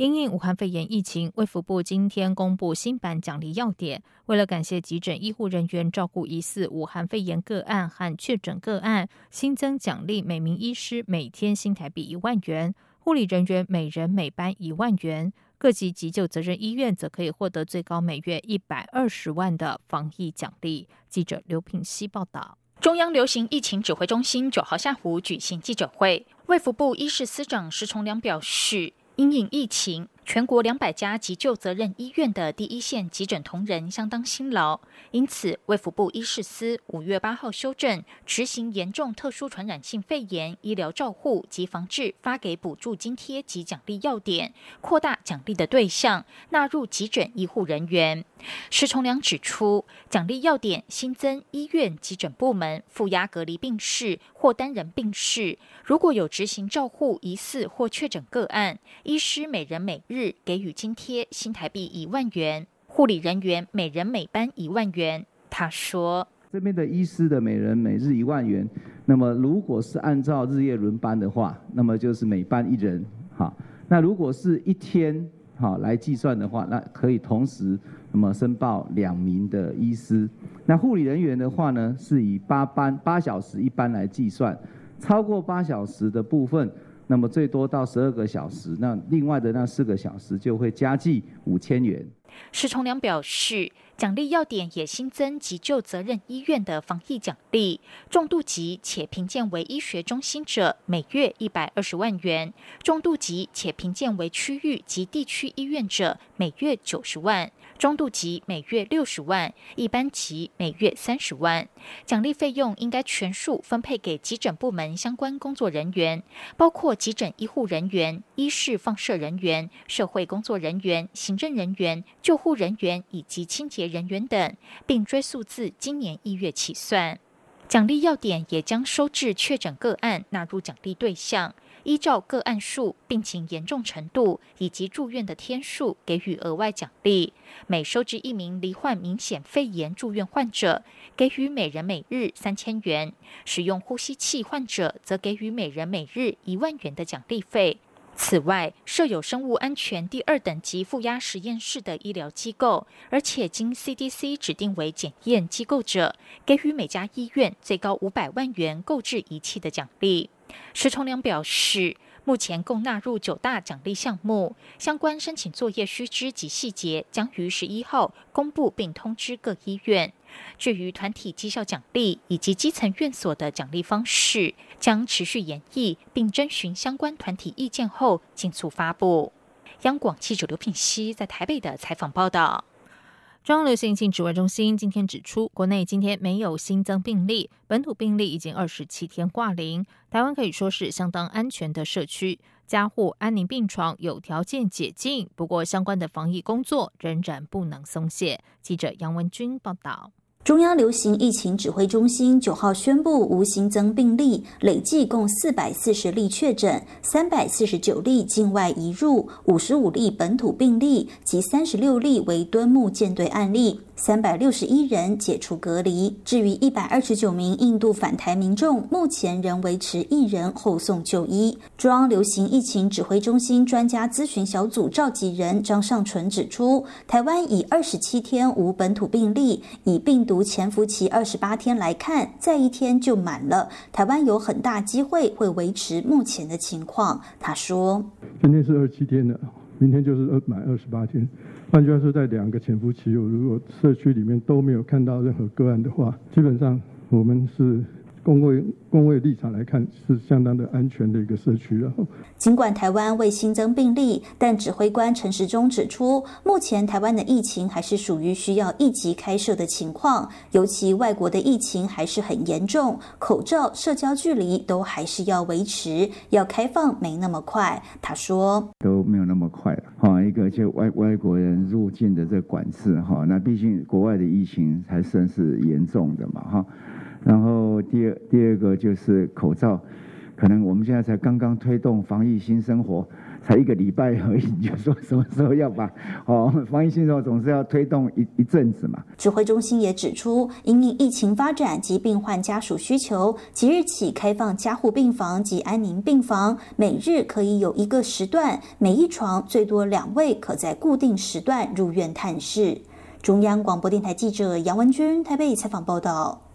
因应武汉肺炎疫情，卫福部今天公布新版奖励要点。为了感谢急诊医护人员照顾疑似武汉肺炎个案和确诊个案，新增奖励每名医师每天新台币一万元，护理人员每人每班一万元。各级急救责任医院则可以获得最高每月一百二十万的防疫奖励。记者刘品希报道。中央流行疫情指挥中心九号下午举行记者会，卫福部医事司长石崇良表示。因应疫情，全国两百家急救责任医院的第一线急诊同仁相当辛劳，因此卫福部医事司五月八号修正执行严重特殊传染性肺炎医疗照护及防治发给补助津贴及奖励要点，扩大奖励的对象，纳入急诊医护人员。石崇良指出，奖励要点新增医院急诊部门负压隔离病室或单人病室，如果有执行照护疑似或确诊个案，医师每人每日给予津贴新台币一万元，护理人员每人每班一万元。他说：“这边的医师的每人每日一万元，那么如果是按照日夜轮班的话，那么就是每班一人。好，那如果是一天好来计算的话，那可以同时。”那么申报两名的医师，那护理人员的话呢，是以八班八小时一班来计算，超过八小时的部分，那么最多到十二个小时，那另外的那四个小时就会加计五千元。施崇良表示，奖励要点也新增急救责任医院的防疫奖励，重度级且评鉴为医学中心者，每月一百二十万元；重度级且评鉴为区域及地区医院者，每月九十万。中度级每月六十万，一般级每月三十万。奖励费用应该全数分配给急诊部门相关工作人员，包括急诊医护人员、医事放射人员、社会工作人员、行政人员、救护人员以及清洁人员等，并追溯自今年一月起算。奖励要点也将收治确诊个案纳入奖励对象。依照个案数、病情严重程度以及住院的天数给予额外奖励。每收治一名罹患明显肺炎住院患者，给予每人每日三千元；使用呼吸器患者，则给予每人每日一万元的奖励费。此外，设有生物安全第二等级负压实验室的医疗机构，而且经 CDC 指定为检验机构者，给予每家医院最高五百万元购置仪器的奖励。石崇良表示，目前共纳入九大奖励项目，相关申请作业须知及细节将于十一号公布并通知各医院。至于团体绩效奖励以及基层院所的奖励方式，将持续研议并征询相关团体意见后，尽速发布。央广记者刘品熙在台北的采访报道。中央流行性指挥中心今天指出，国内今天没有新增病例，本土病例已经二十七天挂零。台湾可以说是相当安全的社区，加护安宁病床有条件解禁，不过相关的防疫工作仍然不能松懈。记者杨文君报道。中央流行疫情指挥中心九号宣布无新增病例，累计共四百四十例确诊，三百四十九例境外移入，五十五例本土病例及三十六例为敦木舰队案例。三百六十一人解除隔离。至于一百二十九名印度返台民众，目前仍维持一人后送就医。中央流行疫情指挥中心专家咨询小组召集人张尚淳指出，台湾以二十七天无本土病例，以病毒潜伏期二十八天来看，再一天就满了。台湾有很大机会会维持目前的情况。他说：“今天是二十七天的，明天就是二满二十八天。”换句话说，在两个潜伏期，如果社区里面都没有看到任何个案的话，基本上我们是。工位工位立场来看，是相当的安全的一个社区了。尽管台湾未新增病例，但指挥官陈时中指出，目前台湾的疫情还是属于需要一级开设的情况，尤其外国的疫情还是很严重，口罩、社交距离都还是要维持，要开放没那么快。他说都没有那么快了。哈，一个就外外国人入境的这管制哈，那毕竟国外的疫情还算是严重的嘛哈。然后第二第二个就是口罩，可能我们现在才刚刚推动防疫新生活。才一个礼拜而已，你就说什么时候要把哦防疫新生活总是要推动一一阵子嘛？指挥中心也指出，因应疫情发展及病患家属需求，即日起开放加护病房及安宁病房，每日可以有一个时段，每一床最多两位，可在固定时段入院探视。中央广播电台记者杨文君台北采访报道。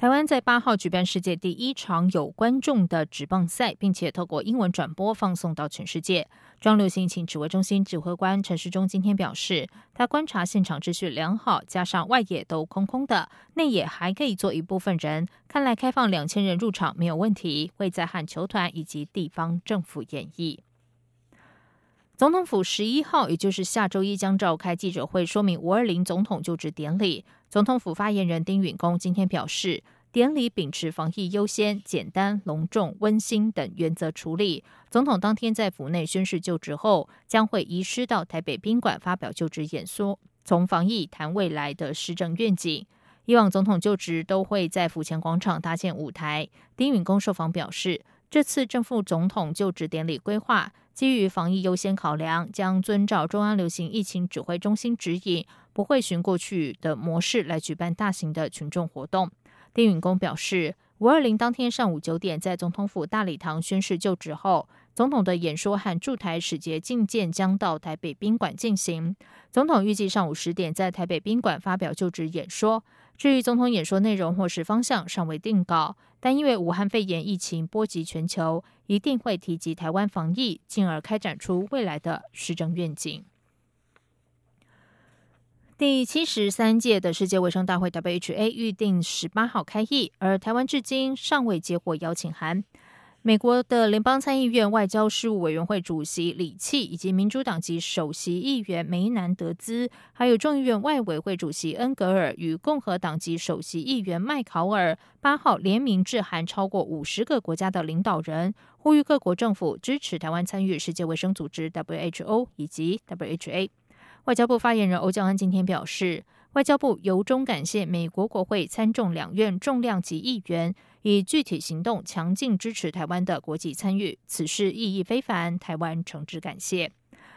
台湾在八号举办世界第一场有观众的职棒赛，并且透过英文转播放送到全世界。中流行情指挥中心指挥官陈世忠今天表示，他观察现场秩序良好，加上外野都空空的，内野还可以坐一部分人，看来开放两千人入场没有问题。会在和球团以及地方政府演绎。总统府十一号，也就是下周一将召开记者会，说明五二零总统就职典礼。总统府发言人丁允恭今天表示，典礼秉持防疫优先、简单、隆重、温馨等原则处理。总统当天在府内宣誓就职后，将会移师到台北宾馆发表就职演说，从防疫谈未来的施政愿景。以往总统就职都会在府前广场搭建舞台。丁允恭受访表示。这次正副总统就职典礼规划，基于防疫优先考量，将遵照中央流行疫情指挥中心指引，不会循过去的模式来举办大型的群众活动。丁允恭表示，五二零当天上午九点在总统府大礼堂宣誓就职后，总统的演说和驻台使节觐见将到台北宾馆进行。总统预计上午十点在台北宾馆发表就职演说。至于总统演说内容或是方向尚未定稿，但因为武汉肺炎疫情波及全球，一定会提及台湾防疫，进而开展出未来的施政愿景。第七十三届的世界卫生大会 （WHA） 预定十八号开议，而台湾至今尚未接获邀请函。美国的联邦参议院外交事务委员会主席李契，以及民主党籍首席议员梅南德兹，还有众议院外委会主席恩格尔与共和党籍首席议员麦考尔，八号联名致函超过五十个国家的领导人，呼吁各国政府支持台湾参与世界卫生组织 （WHO） 以及 WHA。外交部发言人欧江安今天表示。外交部由衷感谢美国国会参众两院重量级议员以具体行动强劲支持台湾的国际参与，此事意义非凡，台湾诚挚感谢。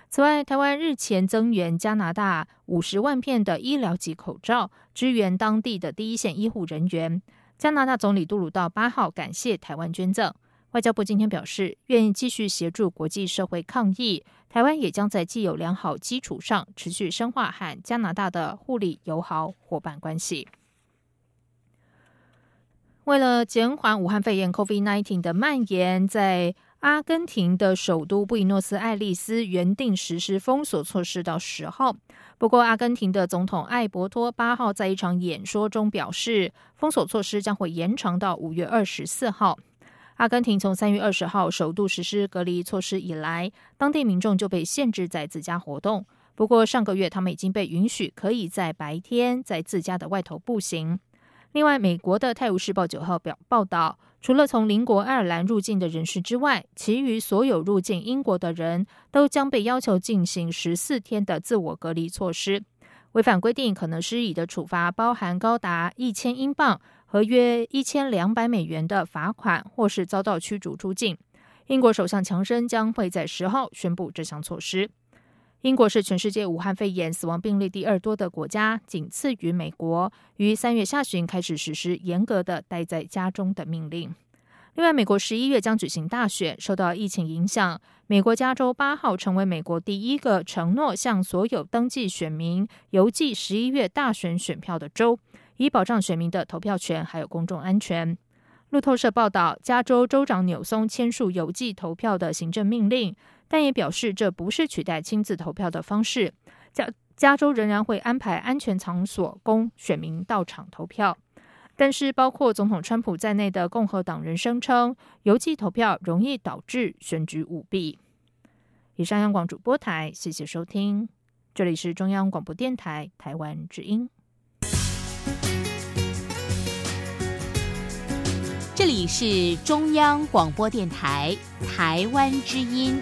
此外，台湾日前增援加拿大五十万片的医疗级口罩，支援当地的第一线医护人员。加拿大总理杜鲁道八号感谢台湾捐赠。外交部今天表示，愿意继续协助国际社会抗疫。台湾也将在既有良好基础上，持续深化和加拿大的互利友好伙伴关系。为了减缓武汉肺炎 （COVID-19） 的蔓延，在阿根廷的首都布宜诺斯艾利斯原定实施封锁措施到十号。不过，阿根廷的总统艾伯托八号在一场演说中表示，封锁措施将会延长到五月二十四号。阿根廷从三月二十号首度实施隔离措施以来，当地民众就被限制在自家活动。不过上个月，他们已经被允许可以在白天在自家的外头步行。另外，美国的《泰晤士报》九号表报道，除了从邻国爱尔兰入境的人士之外，其余所有入境英国的人都将被要求进行十四天的自我隔离措施。违反规定可能施以的处罚包含高达一千英镑。合约一千两百美元的罚款，或是遭到驱逐出境。英国首相强生将会在十号宣布这项措施。英国是全世界武汉肺炎死亡病例第二多的国家，仅次于美国。于三月下旬开始实施严格的待在家中的命令。另外，美国十一月将举行大选，受到疫情影响，美国加州八号成为美国第一个承诺向所有登记选民邮寄十一月大选选票的州。以保障选民的投票权，还有公众安全。路透社报道，加州州长纽松签署邮寄投票的行政命令，但也表示这不是取代亲自投票的方式。加加州仍然会安排安全场所供选民到场投票。但是，包括总统川普在内的共和党人声称，邮寄投票容易导致选举舞弊。以上央广主播台，谢谢收听，这里是中央广播电台台湾之音。这里是中央广播电台台湾之音。